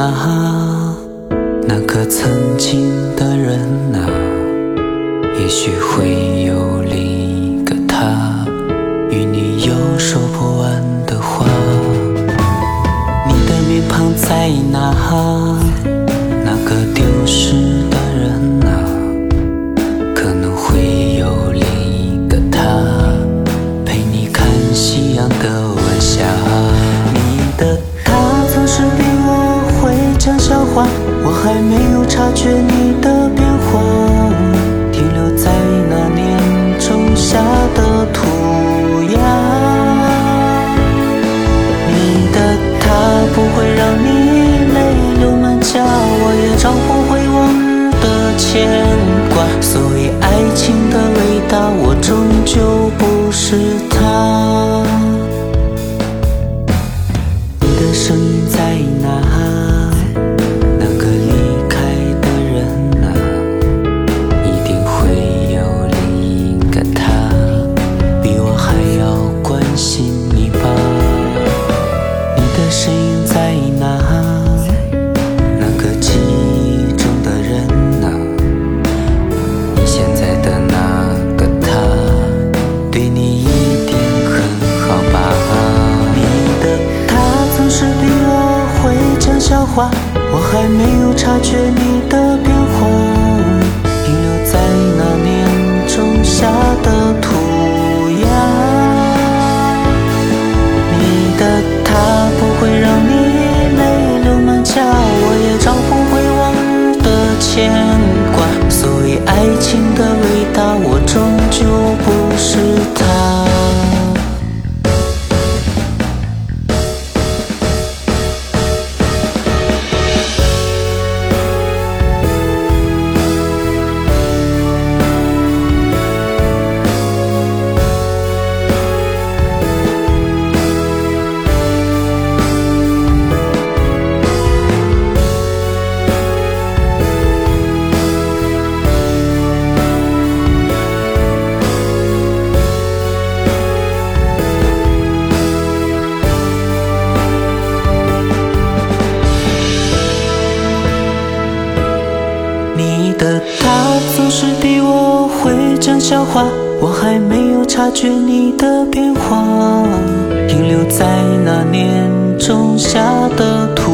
啊？那个曾经的人啊，也许会有另一个他，与你有说不完的话。你的面庞在哪？那个丢失的人啊，可能会有另一个他，陪你看夕阳的晚霞。你的我还没有察觉你的变化，停留在那年种下的土芽。你的他不会让你泪流满颊，我也找不回往日的牵挂。所以爱情的伟大，我终究不是他。你的声音在哪？我还没有察觉你的变化，是比我会讲笑话，我还没有察觉你的变化，停留在那年仲夏的土